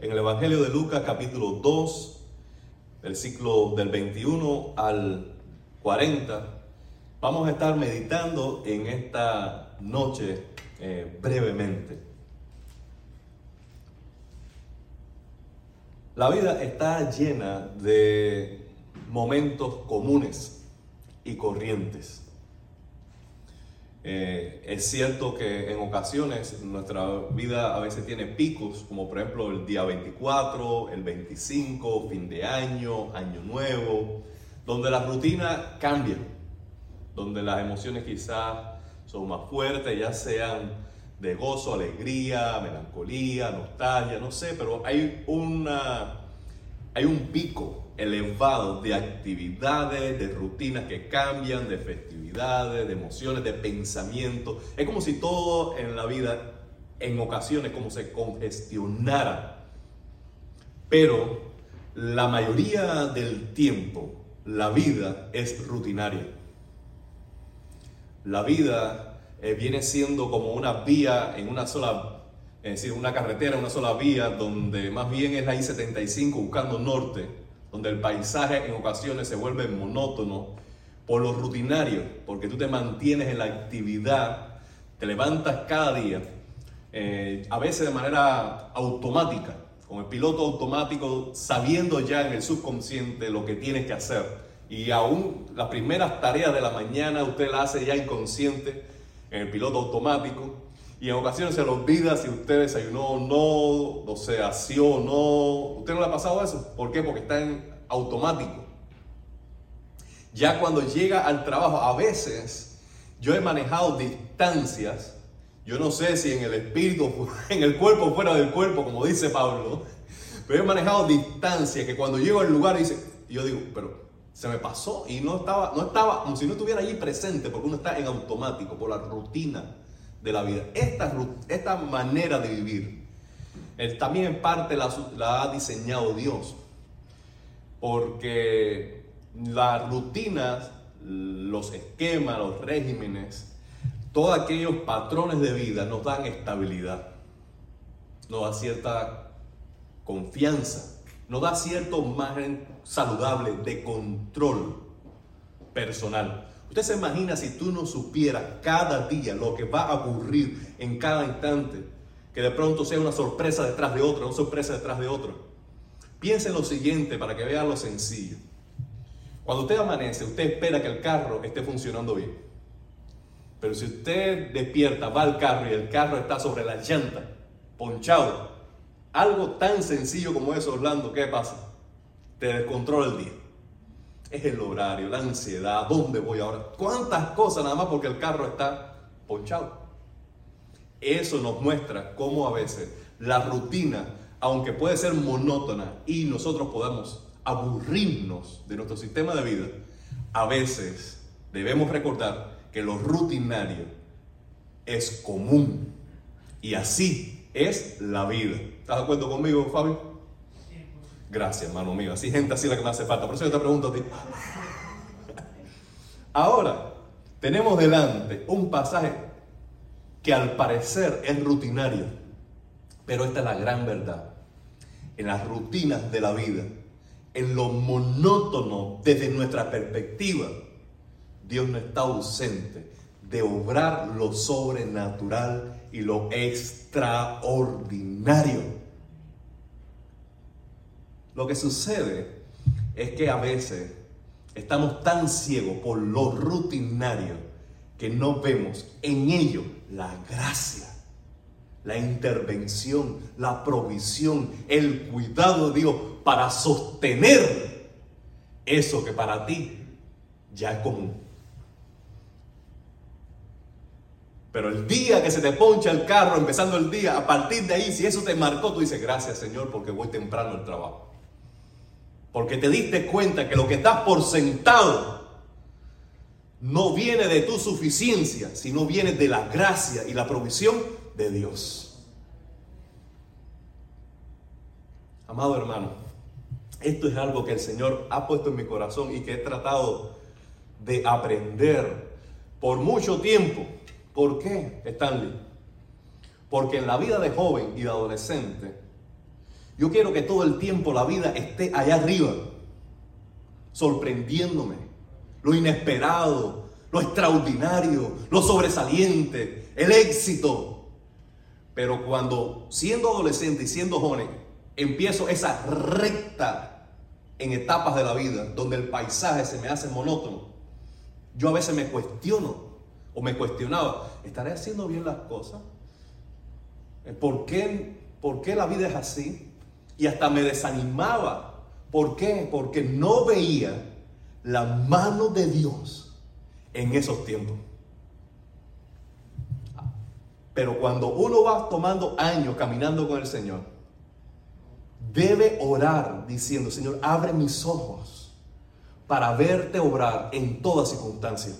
en el Evangelio de Lucas capítulo 2, versículo del 21 al 40. Vamos a estar meditando en esta noche eh, brevemente. La vida está llena de momentos comunes y corrientes. Eh, es cierto que en ocasiones nuestra vida a veces tiene picos, como por ejemplo el día 24, el 25, fin de año, año nuevo, donde la rutina cambia, donde las emociones quizás son más fuertes, ya sean de gozo, alegría, melancolía, nostalgia, no sé, pero hay, una, hay un pico elevado de actividades, de rutinas que cambian, de festividades, de emociones, de pensamiento. Es como si todo en la vida, en ocasiones, como se congestionara. Pero la mayoría del tiempo, la vida es rutinaria. La vida eh, viene siendo como una vía en una sola, es decir, una carretera, una sola vía, donde más bien es la I-75 buscando norte donde el paisaje en ocasiones se vuelve monótono por lo rutinario, porque tú te mantienes en la actividad, te levantas cada día, eh, a veces de manera automática, con el piloto automático, sabiendo ya en el subconsciente lo que tienes que hacer. Y aún las primeras tareas de la mañana usted las hace ya inconsciente en el piloto automático. Y en ocasiones se le olvida si usted desayunó o no, o sea, sí o no. ¿Usted no le ha pasado eso? ¿Por qué? Porque está en automático. Ya cuando llega al trabajo, a veces yo he manejado distancias, yo no sé si en el espíritu, en el cuerpo fuera del cuerpo, como dice Pablo, pero he manejado distancias que cuando llego al lugar dice, yo digo, pero se me pasó y no estaba, no estaba como si no estuviera allí presente, porque uno está en automático por la rutina de la vida. Esta, esta manera de vivir también en parte la, la, ha diseñado Dios. Porque las rutinas, los esquemas, los regímenes, todos aquellos patrones de vida nos dan estabilidad, nos da cierta confianza, nos da cierto margen saludable de control personal. Usted se imagina si tú no supieras cada día lo que va a ocurrir en cada instante, que de pronto sea una sorpresa detrás de otra, una sorpresa detrás de otra. Piense en lo siguiente para que vea lo sencillo. Cuando usted amanece, usted espera que el carro esté funcionando bien. Pero si usted despierta, va al carro y el carro está sobre la llanta, ponchado, algo tan sencillo como eso, Orlando, ¿qué pasa? Te descontrola el día es el horario, la ansiedad, ¿dónde voy ahora? ¿Cuántas cosas nada más porque el carro está ponchado? Eso nos muestra cómo a veces la rutina, aunque puede ser monótona y nosotros podamos aburrirnos de nuestro sistema de vida, a veces debemos recordar que lo rutinario es común y así es la vida. ¿Estás de acuerdo conmigo, Fabio? Gracias, hermano mío. Así gente así la que me hace falta. Por eso yo te pregunto a ti. Ahora, tenemos delante un pasaje que al parecer es rutinario, pero esta es la gran verdad. En las rutinas de la vida, en lo monótono desde nuestra perspectiva, Dios no está ausente de obrar lo sobrenatural y lo extraordinario. Lo que sucede es que a veces estamos tan ciegos por lo rutinario que no vemos en ello la gracia, la intervención, la provisión, el cuidado de Dios para sostener eso que para ti ya es común. Pero el día que se te poncha el carro, empezando el día, a partir de ahí, si eso te marcó, tú dices, gracias Señor porque voy temprano al trabajo. Porque te diste cuenta que lo que estás por sentado no viene de tu suficiencia, sino viene de la gracia y la provisión de Dios. Amado hermano, esto es algo que el Señor ha puesto en mi corazón y que he tratado de aprender por mucho tiempo. ¿Por qué, Stanley? Porque en la vida de joven y de adolescente, Yo quiero que todo el tiempo la vida esté allá arriba, sorprendiéndome, lo inesperado, lo extraordinario, lo sobresaliente, el éxito. Pero cuando siendo adolescente y siendo joven, empiezo esa recta en etapas de la vida donde el paisaje se me hace monótono, yo a veces me cuestiono o me cuestionaba, ¿estaré haciendo bien las cosas? ¿Por qué, ¿Por qué la vida es así? Y hasta me desanimaba. ¿Por qué? Porque no veía la mano de Dios en esos tiempos. Pero cuando uno va tomando años caminando con el Señor, debe orar diciendo, Señor, abre mis ojos para verte obrar en toda circunstancia,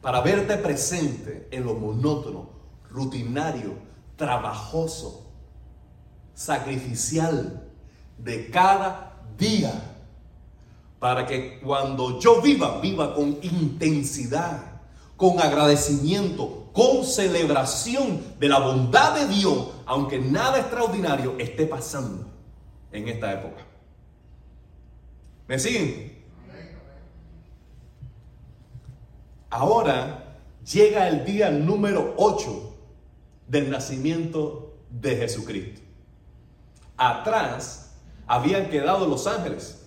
para verte presente en lo monótono, rutinario, trabajoso, sacrificial de cada día, para que cuando yo viva, viva con intensidad, con agradecimiento, con celebración de la bondad de Dios, aunque nada extraordinario esté pasando en esta época. ¿Me siguen? Ahora llega el día número 8 del nacimiento de Jesucristo. Atrás habían quedado los ángeles.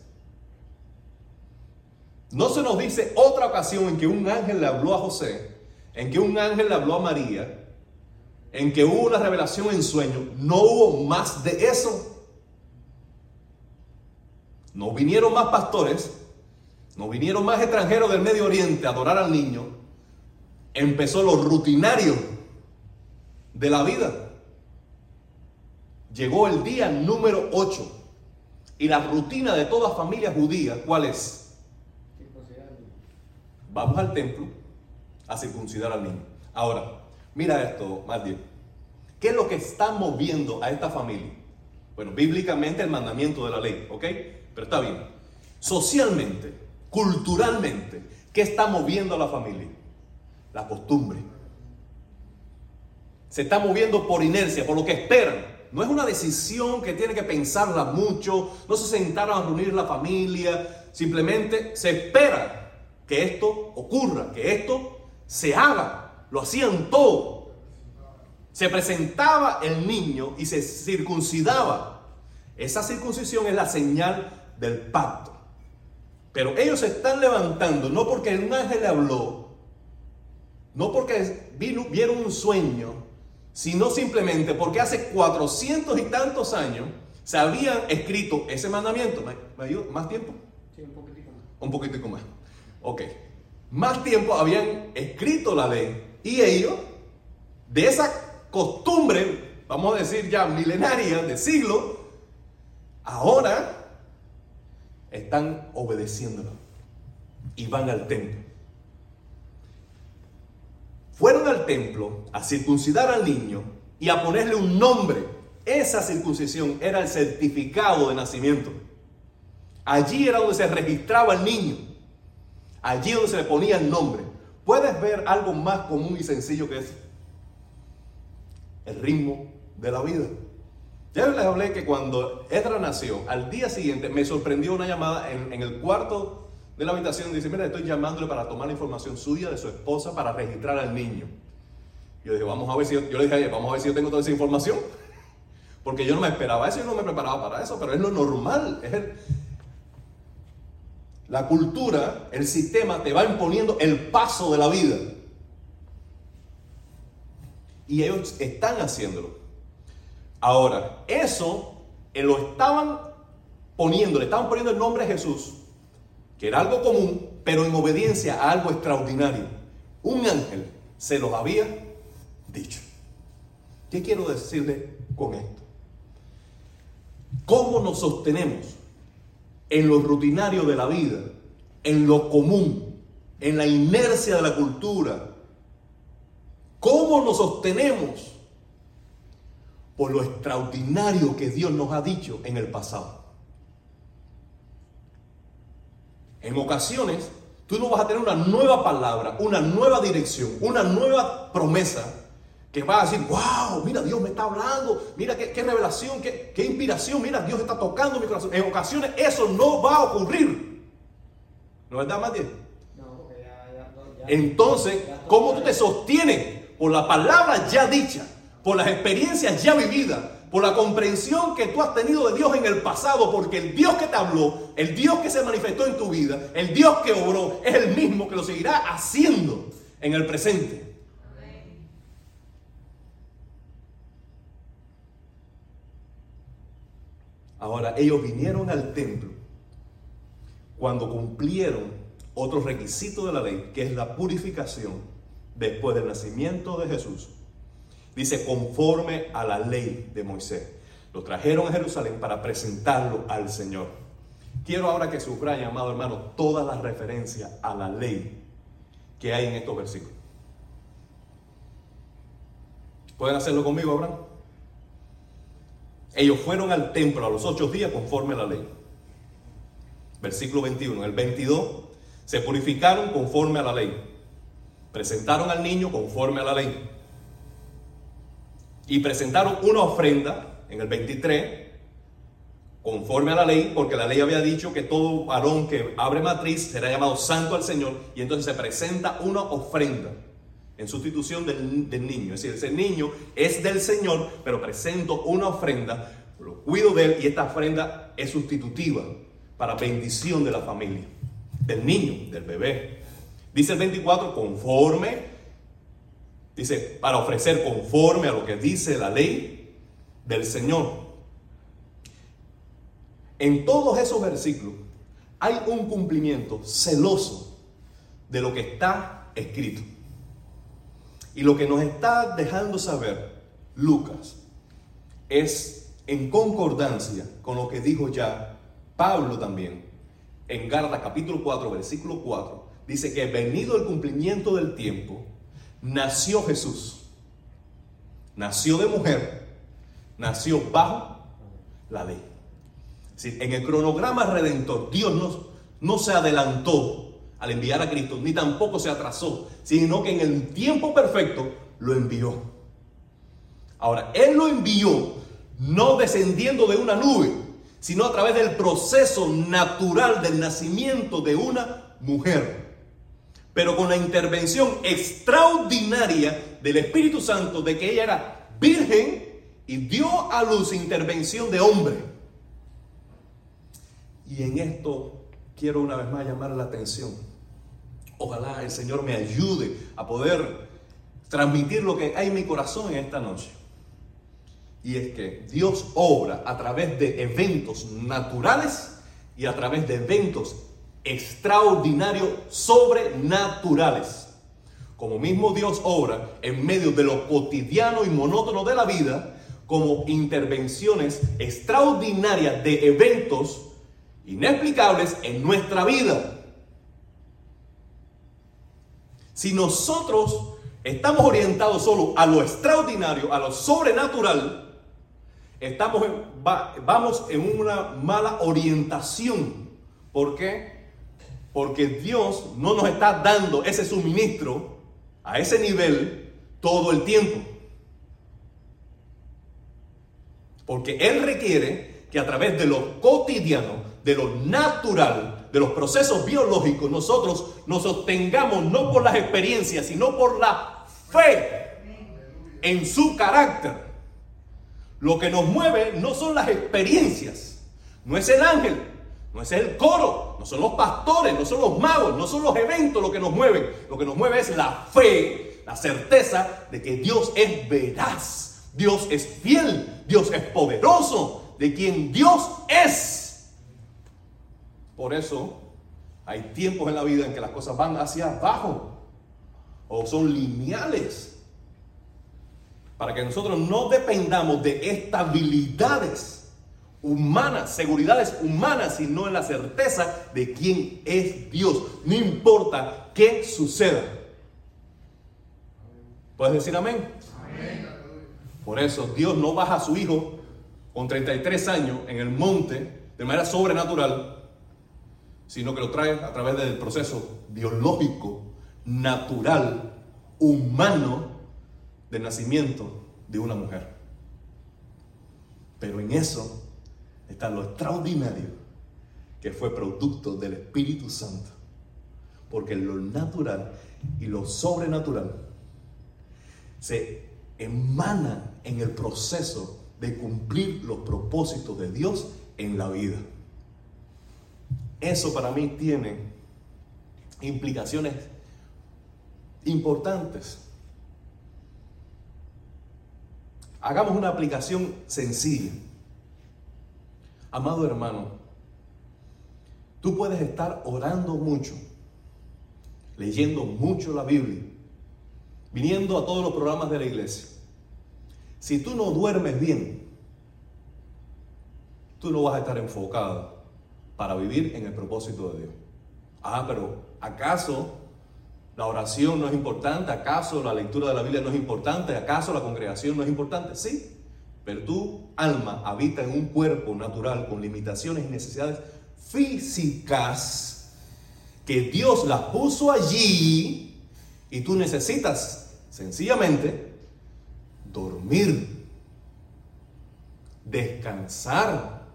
No se nos dice otra ocasión en que un ángel le habló a José, en que un ángel le habló a María, en que hubo una revelación en sueño. No hubo más de eso. No vinieron más pastores, no vinieron más extranjeros del Medio Oriente a adorar al niño. Empezó lo rutinario de la vida. Llegó el día número 8 y la rutina de toda familia judía, ¿cuál es? Vamos al templo a circuncidar al niño. Ahora, mira esto, bien. ¿Qué es lo que está moviendo a esta familia? Bueno, bíblicamente el mandamiento de la ley, ¿ok? Pero está bien. Socialmente, culturalmente, ¿qué está moviendo a la familia? La costumbre. Se está moviendo por inercia, por lo que esperan. No es una decisión que tiene que pensarla mucho. No se sentaron a reunir la familia. Simplemente se espera que esto ocurra, que esto se haga. Lo hacían todo. Se presentaba el niño y se circuncidaba. Esa circuncisión es la señal del pacto. Pero ellos se están levantando no porque un ángel le habló, no porque vieron un sueño, sino simplemente porque hace cuatrocientos y tantos años se habían escrito ese mandamiento. ¿Me, ayuda? ¿Más tiempo? Sí, un poquitico más. Un poquitico más. Ok. Más tiempo habían escrito la ley y ellos, de esa costumbre, vamos a decir ya milenaria, de siglo, ahora están obedeciéndolo y van al templo. Fueron al templo a circuncidar al niño y a ponerle un nombre. Esa circuncisión era el certificado de nacimiento. Allí era donde se registraba el niño. Allí donde se le ponía el nombre. Puedes ver algo más común y sencillo que es el ritmo de la vida. Ya les hablé que cuando Edra nació, al día siguiente me sorprendió una llamada en, el cuarto de la habitación. Dice, mira, estoy llamándole para tomar la información suya de su esposa para registrar al niño. Yo dije, vamos a ver si yo, yo le dije, vamos a ver si yo tengo toda esa información. Porque yo no me esperaba eso, yo no me preparaba para eso, pero es lo normal. Es la cultura, el sistema te va imponiendo el paso de la vida. Y ellos están haciéndolo. Ahora, eso eh, lo estaban poniendo, le estaban poniendo el nombre de Jesús, que era algo común, pero en obediencia a algo extraordinario. Un ángel se los había dicho. ¿Qué quiero decirle con esto? ¿Cómo nos sostenemos en lo rutinario de la vida, en lo común, en la inercia de la cultura? ¿Cómo nos sostenemos por lo extraordinario que Dios nos ha dicho en el pasado. En ocasiones, tú no vas a tener una nueva palabra, una nueva dirección, una nueva promesa, que va a decir, wow, mira, Dios me está hablando, mira qué, revelación, qué, qué, inspiración, mira, Dios está tocando mi corazón. En ocasiones eso no va a ocurrir. ¿No es verdad, Matías? No, ya, ya, Entonces, ¿cómo tú te sostienes? Por la palabra ya dicha, por las experiencias ya vividas, por la comprensión que tú has tenido de Dios en el pasado, porque el Dios que te habló, el Dios que se manifestó en tu vida, el Dios que obró, es el mismo que lo seguirá haciendo en el presente. Ahora, ellos vinieron al templo cuando cumplieron otro requisito de la ley, que es la purificación después del nacimiento de Jesús. Dice, conforme a la ley de Moisés. Lo trajeron a Jerusalén para presentarlo al Señor. Quiero ahora que subraye, amado hermano, todas las referencias a la ley que hay en estos versículos. ¿Pueden hacerlo conmigo, Abraham? Ellos fueron al templo a los ocho días conforme a la ley. Versículo 21. El 22 se purificaron conforme a la ley. Presentaron al niño conforme a la ley. Y presentaron una ofrenda en el 23 conforme a la ley, porque la ley había dicho que todo varón que abre matriz será llamado santo al Señor, y entonces se presenta una ofrenda en sustitución del, niño. Es decir, ese niño es del Señor, pero presento una ofrenda, lo cuido de él y esta ofrenda es sustitutiva para bendición de la familia, del niño, del bebé. Dice el 24, conforme, dice, para ofrecer conforme a lo que dice la ley del Señor. En todos esos versículos hay un cumplimiento celoso de lo que está escrito. Y lo que nos está dejando saber Lucas es en concordancia con lo que dijo ya Pablo también en Gálatas capítulo 4, versículo 4. Dice que venido el cumplimiento del tiempo, nació Jesús. Nació de mujer, nació bajo la ley. en el cronograma redentor, Dios no, se adelantó al enviar a Cristo, ni tampoco se atrasó, sino que en el tiempo perfecto lo envió. Ahora, Él lo envió no descendiendo de una nube, sino a través del proceso natural del nacimiento de una mujer, pero con la intervención extraordinaria del Espíritu Santo de que ella era virgen y dio a luz intervención de hombre. Y en esto quiero una vez más llamar la atención. Ojalá el Señor me ayude a poder transmitir lo que hay en mi corazón en esta noche. Y es que Dios obra a través de eventos naturales y a través de eventos extraordinarios, sobrenaturales. Como mismo Dios obra en medio de lo cotidiano y monótono de la vida, como intervenciones extraordinarias de eventos inexplicables en nuestra vida. Si nosotros estamos orientados solo a lo extraordinario, a lo sobrenatural, estamos vamos en una mala orientación. ¿Por qué? Porque Dios no nos está dando ese suministro a ese nivel todo el tiempo. Porque Él requiere que a través de lo cotidiano, de lo natural, de los procesos biológicos, nosotros nos sostengamos no por las experiencias, sino por la fe en su carácter. Lo que nos mueve no son las experiencias, no es el ángel, no es el coro, no son los pastores, no son los magos, no son los eventos lo que nos mueven. Lo que nos mueve es la fe, la certeza de que Dios es veraz Dios es fiel, Dios es poderoso, de quien Dios es. Por eso hay tiempos en la vida en que las cosas van hacia abajo o son lineales. Para que nosotros no dependamos de estabilidades humanas, seguridades humanas, sino en la certeza de quién es Dios. No importa qué suceda. ¿Puedes decir amén? Amén. Por eso Dios no baja a su hijo con 33 años en el monte de manera sobrenatural, sino que lo trae a través del proceso biológico, natural, humano del nacimiento de una mujer. Pero en eso está lo extraordinario que fue producto del Espíritu Santo. Porque lo natural y lo sobrenatural se emana en el proceso de cumplir los propósitos de Dios en la vida. Eso para mí tiene implicaciones importantes. Hagamos una aplicación sencilla. Amado hermano, tú puedes estar orando mucho, leyendo mucho la Biblia, viniendo a todos los programas de la iglesia. Si tú no duermes bien, tú no vas a estar enfocado para vivir en el propósito de Dios. Ah, pero ¿acaso la oración no es importante? ¿Acaso la lectura de la Biblia no es importante? ¿Acaso la congregación no es importante? Sí, pero tu alma habita en un cuerpo natural con limitaciones y necesidades físicas que Dios las puso allí y tú necesitas sencillamente dormir, descansar.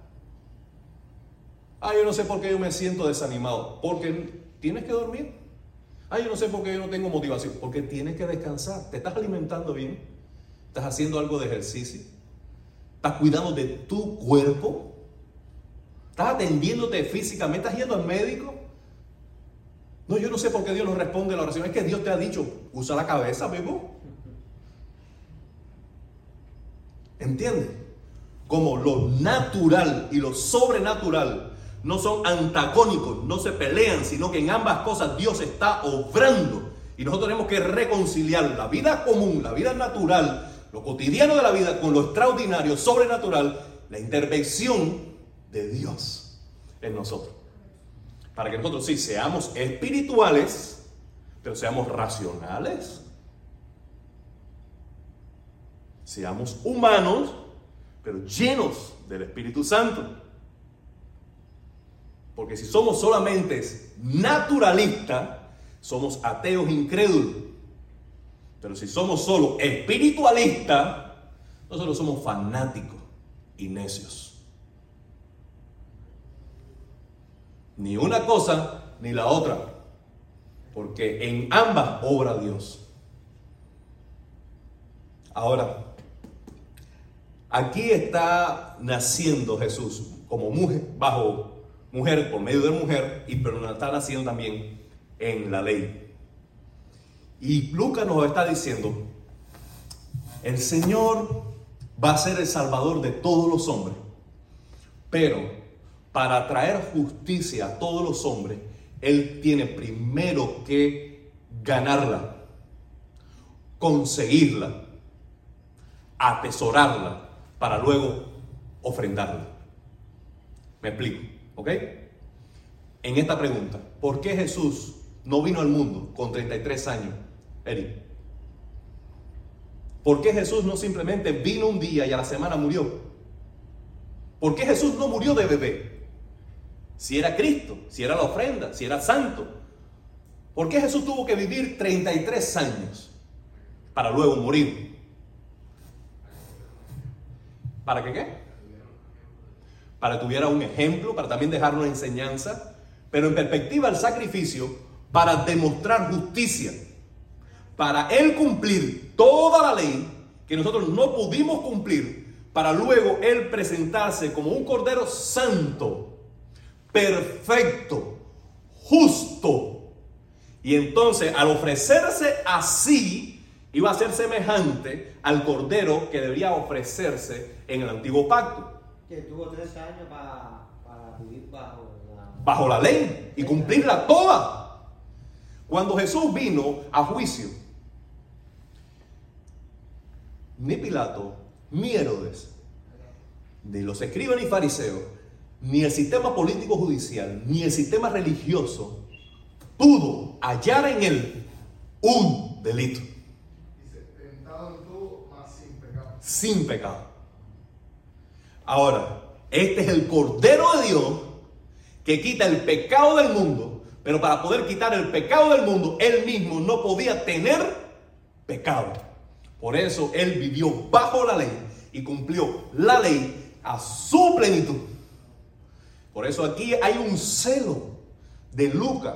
Ah, yo no sé por qué yo me siento desanimado. Porque tienes que dormir. Ah, yo no sé por qué yo no tengo motivación. Porque tienes que descansar. ¿Te estás alimentando bien? ¿Estás haciendo algo de ejercicio? ¿Estás cuidando de tu cuerpo? ¿Estás atendiéndote físicamente? ¿Estás yendo al médico? No, yo no sé por qué Dios no responde a la oración. Es que Dios te ha dicho, usa la cabeza, vivo. ¿Entiendes? Como lo natural y lo sobrenatural no son antagónicos, no se pelean, sino que en ambas cosas Dios está obrando. Y nosotros tenemos que reconciliar la vida común, la vida natural, lo cotidiano de la vida con lo extraordinario, sobrenatural, la intervención de Dios en nosotros. Para que nosotros sí seamos espirituales, pero seamos racionales, Seamos humanos, pero llenos del Espíritu Santo. Porque si somos solamente naturalistas, somos ateos incrédulos. Pero si somos solo espiritualistas, nosotros somos fanáticos y necios. Ni una cosa ni la otra. Porque en ambas obra Dios. Ahora, Aquí está naciendo Jesús como mujer, bajo mujer, por medio de mujer, y pero está naciendo también en la ley. Y Lucas nos está diciendo, el Señor va a ser el Salvador de todos los hombres, pero para traer justicia a todos los hombres, Él tiene primero que ganarla, conseguirla, atesorarla para luego ofrendarla. Me explico, ¿ok? En esta pregunta, ¿por qué Jesús no vino al mundo con 33 años, ¿Por qué Jesús no simplemente vino un día y a la semana murió? ¿Por qué Jesús no murió de bebé? Si era Cristo, si era la ofrenda, si era santo. ¿Por qué Jesús tuvo que vivir 33 años para luego morir? ¿Para qué qué? Para que tuviera un ejemplo, para también dejar una enseñanza, pero en perspectiva el sacrificio para demostrar justicia, para él cumplir toda la ley que nosotros no pudimos cumplir, para luego él presentarse como un cordero santo, perfecto, justo. Y entonces al ofrecerse así, iba a ser semejante al cordero que debería ofrecerse en el antiguo pacto. Que tuvo tres años para, vivir bajo la... bajo la ley y cumplirla toda. Cuando Jesús vino a juicio, ni Pilato, ni Herodes, ni los escribas ni fariseos, ni el sistema político judicial, ni el sistema religioso pudo hallar en él un delito. sin pecado. Ahora, este es el Cordero de Dios que quita el pecado del mundo, pero para poder quitar el pecado del mundo, él mismo no podía tener pecado. Por eso Él vivió bajo la ley y cumplió la ley a su plenitud. Por eso aquí hay un celo de Lucas,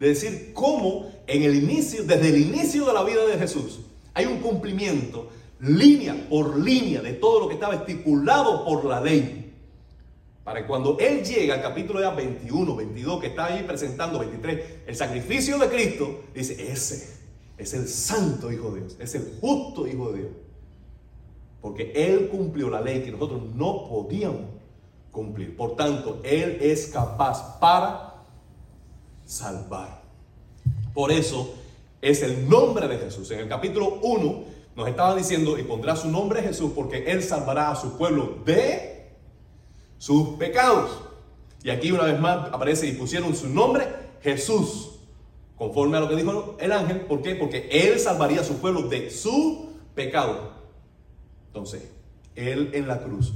de decir cómo en el inicio, desde el inicio de la vida de Jesús, hay un cumplimiento línea por línea de todo lo que estaba estipulado por la ley. Para que cuando Él llega al capítulo ya 21, 22, que está ahí presentando, 23, el sacrificio de Cristo, dice, ese es el santo Hijo de Dios, es el justo Hijo de Dios. Porque Él cumplió la ley que nosotros no podíamos cumplir. Por tanto, Él es capaz para salvar. Por eso es el nombre de Jesús. En el capítulo 1 nos estaba diciendo, y pondrá su nombre Jesús porque Él salvará a su pueblo de sus pecados. Y aquí una vez más aparece y pusieron su nombre Jesús, conforme a lo que dijo el ángel. ¿Por qué? Porque Él salvaría a su pueblo de su pecado. Entonces, Él en la cruz,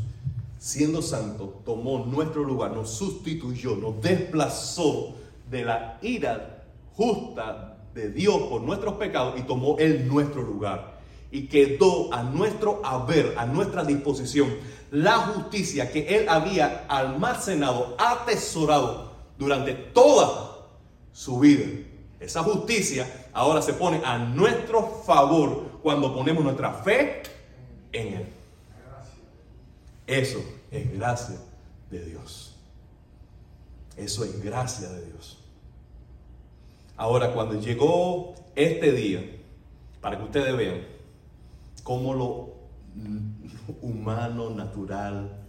siendo santo, tomó nuestro lugar, nos sustituyó, nos desplazó de la ira justa de Dios por nuestros pecados y tomó Él nuestro lugar. Y quedó a nuestro haber, a nuestra disposición, la justicia que Él había almacenado, atesorado durante toda su vida. Esa justicia ahora se pone a nuestro favor cuando ponemos nuestra fe en Él. Eso es gracia de Dios. Eso es gracia de Dios. Ahora, cuando llegó este día, para que ustedes vean cómo lo humano, natural,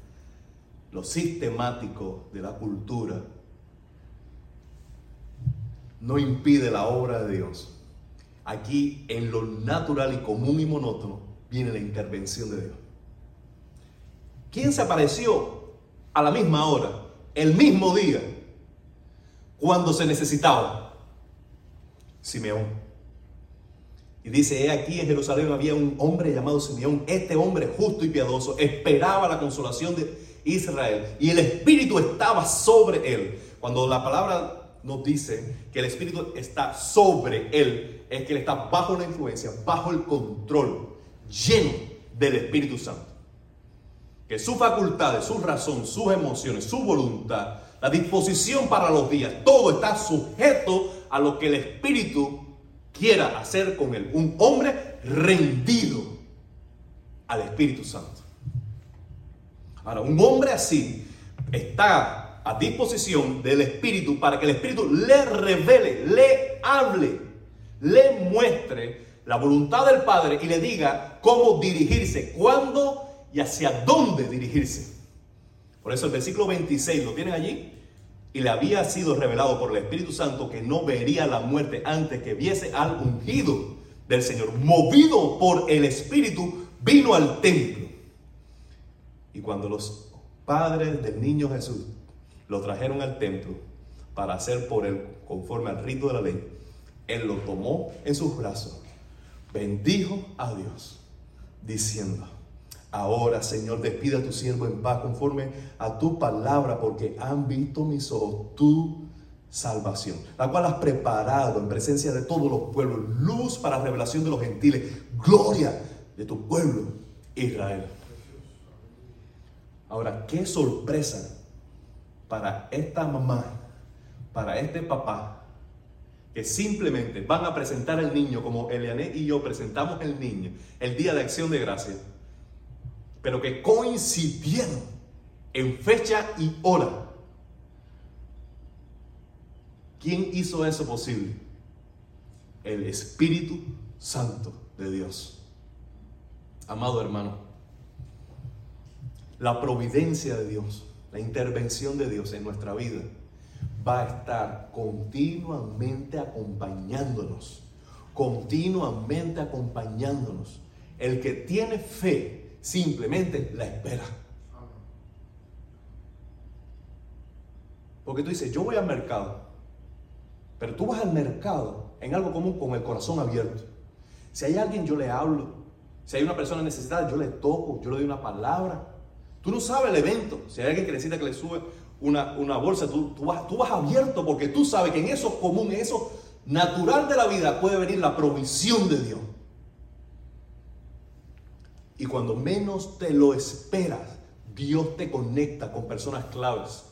lo sistemático de la cultura no impide la obra de Dios. Aquí en lo natural y común y monótono viene la intervención de Dios. ¿Quién se apareció a la misma hora, el mismo día, cuando se necesitaba? Simeón. Y dice, he aquí en Jerusalén había un hombre llamado Simeón. Este hombre justo y piadoso esperaba la consolación de Israel y el Espíritu estaba sobre él. Cuando la palabra nos dice que el Espíritu está sobre él, es que él está bajo la influencia, bajo el control, lleno del Espíritu Santo. Que sus facultades, su razón, sus emociones, su voluntad, la disposición para los días, todo está sujeto a lo que el Espíritu quiera hacer con él. Un hombre rendido al Espíritu Santo. Ahora, un hombre así está a disposición del Espíritu para que el Espíritu le revele, le hable, le muestre la voluntad del Padre y le diga cómo dirigirse, cuándo y hacia dónde dirigirse. Por eso el versículo 26, ¿lo tienen allí? y le había sido revelado por el Espíritu Santo que no vería la muerte antes que viese al ungido del Señor. Movido por el Espíritu, vino al templo. Y cuando los padres del niño Jesús lo trajeron al templo para hacer por él conforme al rito de la ley, él lo tomó en sus brazos, bendijo a Dios, diciendo, Ahora, Señor, despida a tu siervo en paz conforme a tu palabra, porque han visto mis ojos tu salvación, la cual has preparado en presencia de todos los pueblos, luz para revelación de los gentiles, gloria de tu pueblo Israel. Ahora, qué sorpresa para esta mamá, para este papá, que simplemente van a presentar al niño como Eliané y yo presentamos el niño el día de acción de gracia pero que coincidieron en fecha y hora. ¿Quién hizo eso posible? El Espíritu Santo de Dios. Amado hermano, la providencia de Dios, la intervención de Dios en nuestra vida va a estar continuamente acompañándonos, continuamente acompañándonos. El que tiene fe simplemente la espera. Porque tú dices, yo voy al mercado, pero tú vas al mercado en algo común con el corazón abierto. Si hay alguien, yo le hablo. Si hay una persona necesitada, yo le toco, yo le doy una palabra. Tú no sabes el evento. Si hay alguien que necesita que le sube una, una bolsa, tú, tú, vas, tú vas abierto porque tú sabes que en eso común, en eso natural de la vida puede venir la provisión de Dios. Y cuando menos te lo esperas, Dios te conecta con personas claves.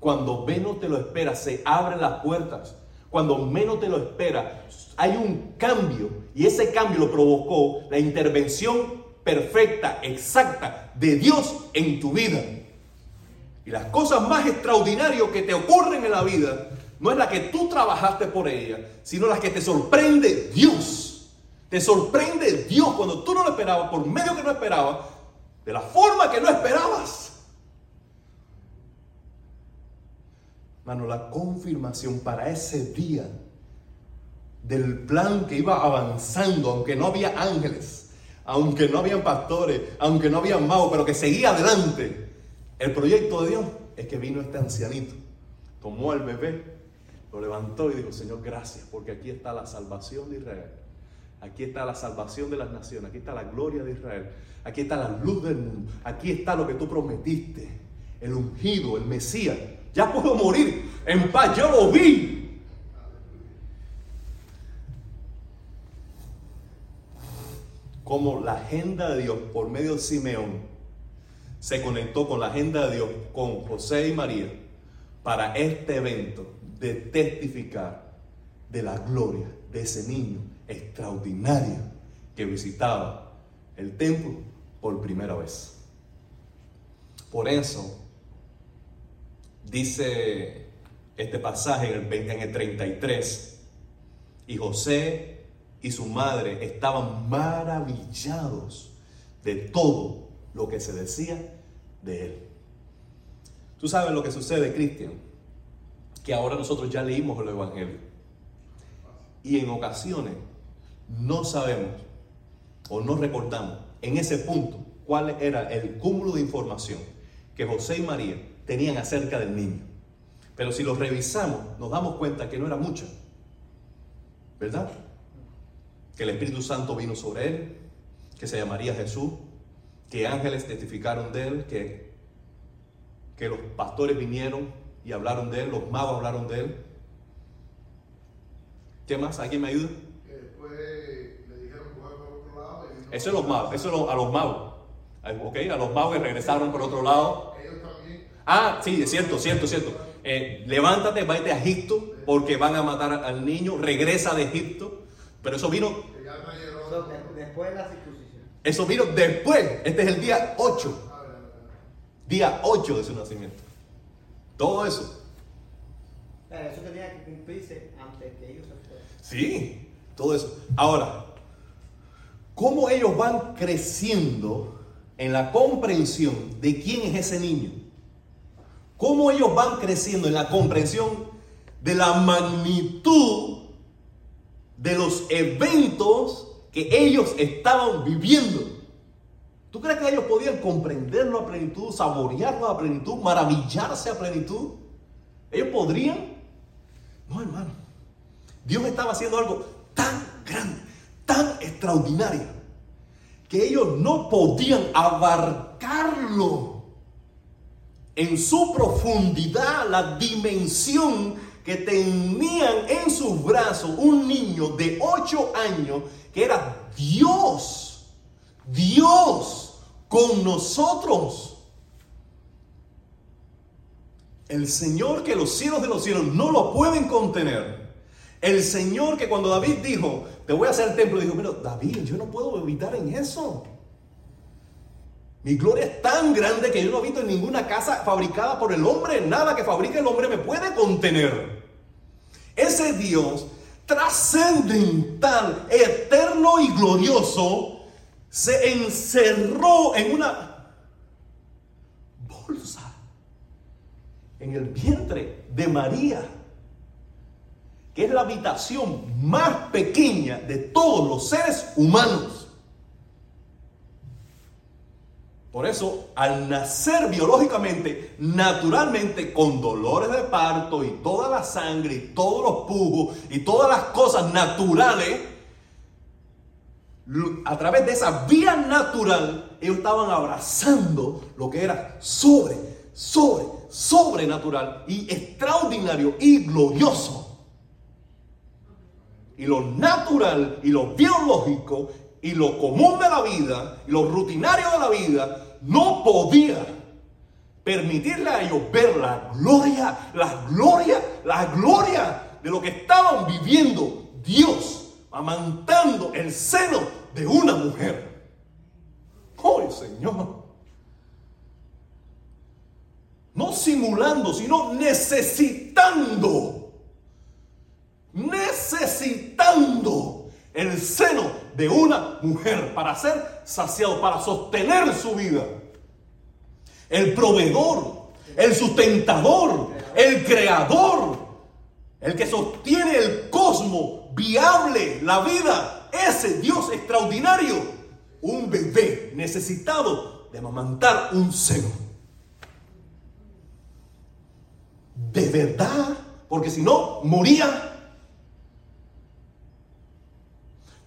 Cuando menos te lo esperas, se abren las puertas. Cuando menos te lo esperas, hay un cambio. Y ese cambio lo provocó la intervención perfecta, exacta de Dios en tu vida. Y las cosas más extraordinarias que te ocurren en la vida no es la que tú trabajaste por ella, sino la que te sorprende Dios. Te sorprende Dios cuando tú no lo esperabas, por medio que no esperabas, de la forma que no esperabas. Mano, la confirmación para ese día del plan que iba avanzando, aunque no había ángeles, aunque no habían pastores, aunque no había magos, pero que seguía adelante. El proyecto de Dios es que vino este ancianito, tomó al bebé, lo levantó y dijo, Señor, gracias, porque aquí está la salvación de Israel. Aquí está la salvación de las naciones, aquí está la gloria de Israel, aquí está la luz del mundo, aquí está lo que tú prometiste, el ungido, el Mesías. Ya puedo morir en paz, yo lo vi. Como la agenda de Dios por medio de Simeón se conectó con la agenda de Dios, con José y María, para este evento de testificar de la gloria de ese niño extraordinario que visitaba el templo por primera vez. Por eso dice este pasaje en el, en el 33, y José y su madre estaban maravillados de todo lo que se decía de él. Tú sabes lo que sucede, Cristian, que ahora nosotros ya leímos el Evangelio. Y en ocasiones no sabemos o no recordamos en ese punto cuál era el cúmulo de información que José y María tenían acerca del niño. Pero si lo revisamos, nos damos cuenta que no era mucho. ¿Verdad? Que el Espíritu Santo vino sobre él, que se llamaría Jesús, que ángeles testificaron de él, que, que los pastores vinieron y hablaron de él, los magos hablaron de él. ¿Qué más? ¿Alguien me ayuda? Que después le dijeron que por otro lado. y no- Eso es los magos, eso es lo- a los magos. ¿Ok? A los magos que regresaron por otro lado. Ellos también. Ah, sí, es cierto, cierto, cierto. Eh, levántate, vete a Egipto porque van a matar al niño. Regresa de Egipto. Pero eso vino, después de la circuncisión. eso vino después. Este es el día 8. A ver, a ver, a ver. Día 8 de su nacimiento. Todo eso. Pero eso tenía que cumplirse antes que ellos se fueran. Sí, todo eso. Ahora, ¿cómo ellos van creciendo en la comprensión de quién es ese niño? ¿Cómo ellos van creciendo en la comprensión de la magnitud de los eventos que ellos estaban viviendo? ¿Tú crees que ellos podían comprenderlo a plenitud, saborearlo a plenitud, maravillarse a plenitud? ¿Ellos podrían? No, hermano. Dios estaba haciendo algo tan grande, tan extraordinario, que ellos no podían abarcarlo en su profundidad, la dimensión que tenían en sus brazos un niño de 8 años que era Dios, Dios con nosotros. El Señor que los cielos de los cielos no lo pueden contener. El Señor que cuando David dijo, te voy a hacer el templo, dijo, mira, David, yo no puedo evitar en eso. Mi gloria es tan grande que yo no habito en ninguna casa fabricada por el hombre. Nada que fabrique el hombre me puede contener. Ese Dios trascendental, eterno y glorioso, se encerró en una bolsa en el vientre de María, que es la habitación más pequeña de todos los seres humanos. Por eso, al nacer biológicamente, naturalmente, con dolores de parto y toda la sangre y todos los pujos y todas las cosas naturales, a través de esa vía natural, ellos estaban abrazando lo que era sobre, sobre, sobrenatural y extraordinario y glorioso. Y lo natural y lo biológico y lo común de la vida, y lo rutinario de la vida, no podía permitirle a ellos ver la gloria, la gloria, la gloria de lo que estaban viviendo Dios, amantando el seno de una mujer. ¡Oh, Señor! No simulando, sino necesitando. Necesitando el seno de una mujer para ser saciado, para sostener su vida. El proveedor, el sustentador, el creador, el que sostiene el cosmos viable, la vida, ese Dios extraordinario, un bebé necesitado de amamantar un seno. De verdad, porque si no, moría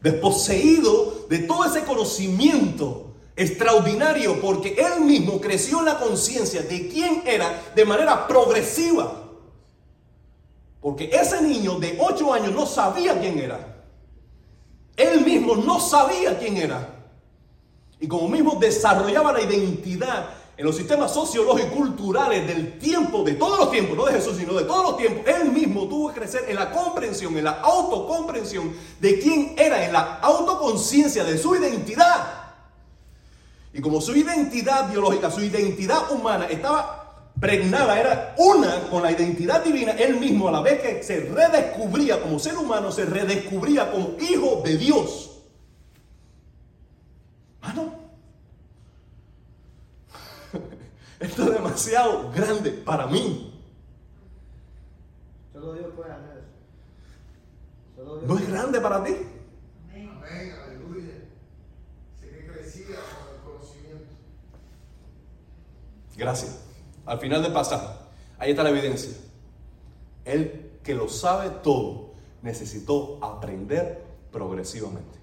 desposeído de todo ese conocimiento extraordinario, porque él mismo creció en la conciencia de quién era de manera progresiva. Porque ese niño de 8 años no sabía quién era. Él mismo no sabía quién era. Y como mismo desarrollaba la identidad en los sistemas sociológicos y culturales del tiempo, de todos los tiempos, no de Jesús, sino de todos los tiempos, él mismo tuvo que crecer en la comprensión, en la autocomprensión de quién era, en la autoconciencia de su identidad. Y como su identidad biológica, su identidad humana estaba pregnada, era una con la identidad divina, él mismo a la vez que se redescubría como ser humano, se redescubría como hijo de Dios. Ah, no. Esto es demasiado grande para mí. Solo Dios puede hacer eso. Solo Dios ¿No es grande para ti? Amén, aleluya. Sé que crecía con el conocimiento. Gracias. Al final del pasaje, ahí está la evidencia. Él que lo sabe todo, necesitó aprender progresivamente.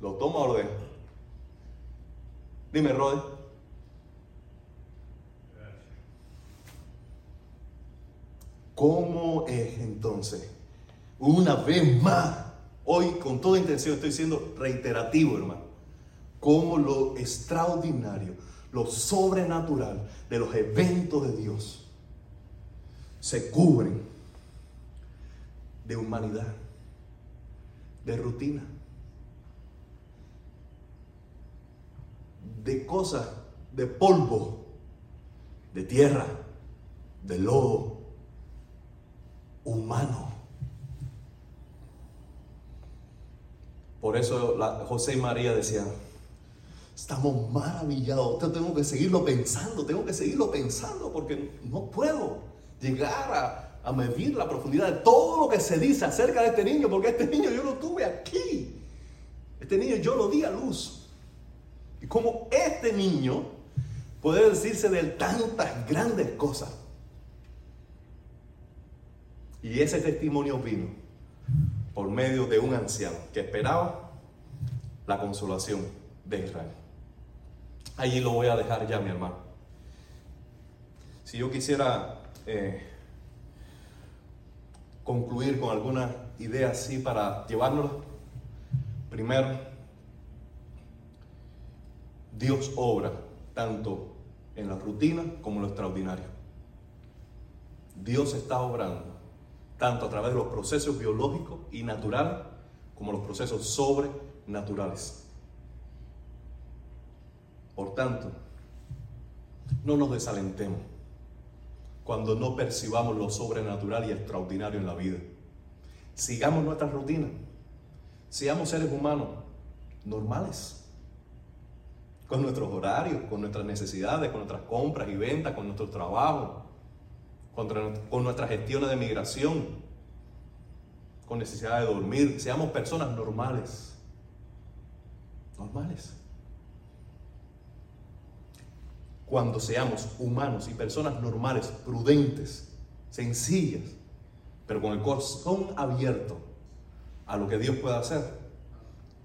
¿Lo toma o lo deja? Dime, Rode. ¿Cómo es entonces? Una vez más, hoy con toda intención estoy siendo reiterativo, hermano. Cómo lo extraordinario, lo sobrenatural de los eventos de Dios se cubren de humanidad, de rutina, de cosas, de polvo, de tierra, de lodo, humano. Por eso José y María decían, estamos maravillados, tengo que seguirlo pensando, tengo que seguirlo pensando porque no puedo llegar a, a medir la profundidad de todo lo que se dice acerca de este niño, porque este niño yo lo tuve aquí. Este niño yo lo di a luz. Y como este niño puede decirse de tantas grandes cosas. Y ese testimonio vino por medio de un anciano que esperaba la consolación de Israel. Allí lo voy a dejar ya, mi hermano. Si yo quisiera eh, concluir con alguna idea así para llevárnosla, primero, Dios obra tanto en la rutina como en lo extraordinario. Dios está obrando tanto a través de los procesos biológicos y naturales como los procesos sobrenaturales. Por tanto, no nos desalentemos cuando no percibamos lo sobrenatural y extraordinario en la vida. Sigamos nuestra rutina. Seamos seres humanos normales. Con nuestros horarios, con nuestras necesidades, con nuestras compras y ventas, con nuestro trabajo, con nuestras gestiones de migración, con necesidad de dormir. Seamos personas normales. Normales. Cuando seamos humanos y personas normales, prudentes, sencillas, pero con el corazón abierto a lo que Dios puede hacer,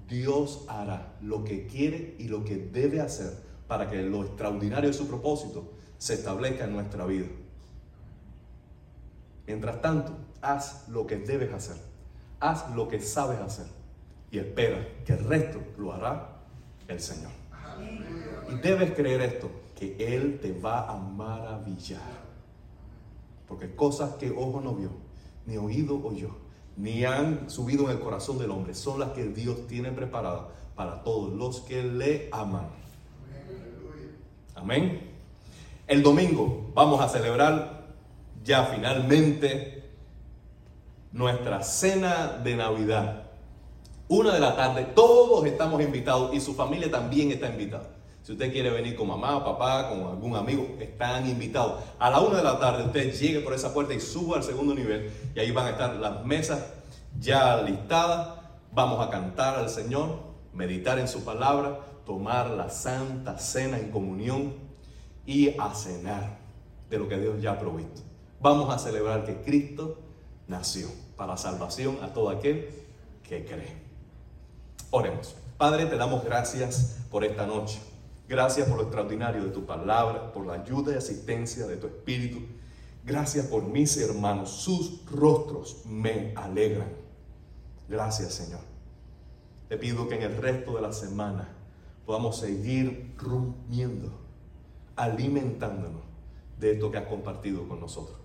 Dios hará lo que quiere y lo que debe hacer para que lo extraordinario de su propósito se establezca en nuestra vida. Mientras tanto, haz lo que debes hacer. Haz lo que sabes hacer. y espera que el resto lo hará el Señor. Y debes creer esto, que Él te va a maravillar. Porque cosas que ojo no vio, ni oído oyó, ni han subido en el corazón del hombre, son las que Dios tiene preparadas para todos los que le aman. Amén. El domingo vamos a celebrar ya finalmente nuestra cena de Navidad. Una de la tarde, todos estamos invitados y su familia también está invitada. Si usted quiere venir con mamá, papá, con algún amigo, están invitados. A la una de la tarde usted llegue por esa puerta y suba al segundo nivel y ahí van a estar las mesas ya listadas. Vamos a cantar al Señor, meditar en su palabra, tomar la santa cena en comunión y a cenar de lo que Dios ya ha provisto. Vamos a celebrar que Cristo nació para salvación a todo aquel que cree. Oremos. Padre, te damos gracias por esta noche. Gracias por lo extraordinario de tu palabra, por la ayuda y asistencia de tu Espíritu. Gracias por mis hermanos. Sus rostros me alegran. Gracias, Señor. Te pido que en el resto de la semana podamos seguir rumiendo, alimentándonos de esto que has compartido con nosotros.